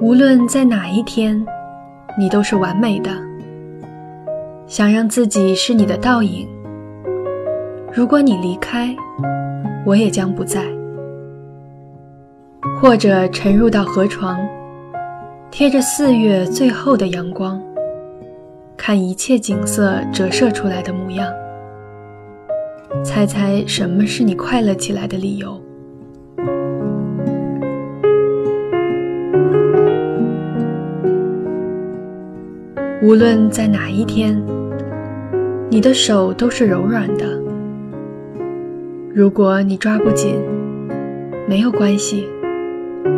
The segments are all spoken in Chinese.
无论在哪一天，你都是完美的。想让自己是你的倒影。如果你离开，我也将不在。或者沉入到河床，贴着四月最后的阳光，看一切景色折射出来的模样。猜猜什么是你快乐起来的理由？无论在哪一天，你的手都是柔软的。如果你抓不紧，没有关系，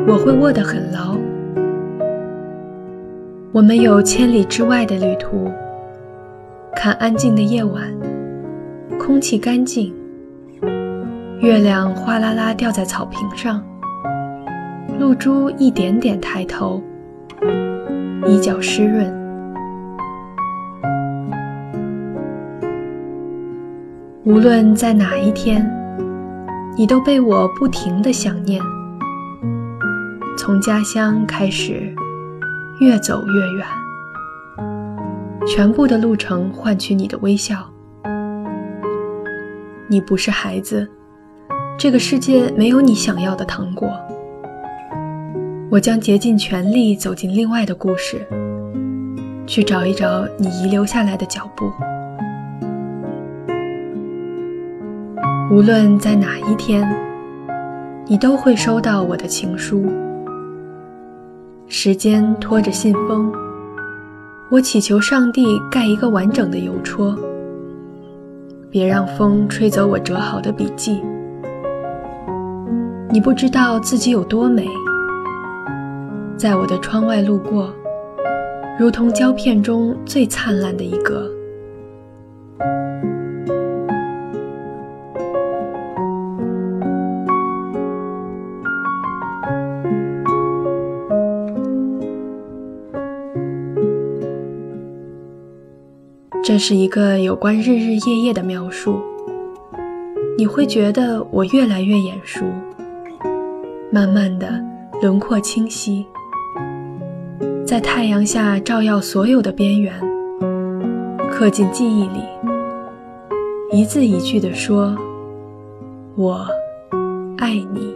我会握得很牢。我们有千里之外的旅途，看安静的夜晚，空气干净，月亮哗啦啦掉在草坪上，露珠一点点抬头，衣角湿润。无论在哪一天，你都被我不停的想念。从家乡开始，越走越远，全部的路程换取你的微笑。你不是孩子，这个世界没有你想要的糖果。我将竭尽全力走进另外的故事，去找一找你遗留下来的脚步。无论在哪一天，你都会收到我的情书。时间拖着信封，我祈求上帝盖一个完整的邮戳，别让风吹走我折好的笔记。你不知道自己有多美，在我的窗外路过，如同胶片中最灿烂的一格。这是一个有关日日夜夜的描述。你会觉得我越来越眼熟，慢慢的轮廓清晰，在太阳下照耀所有的边缘，刻进记忆里，一字一句地说：“我爱你。”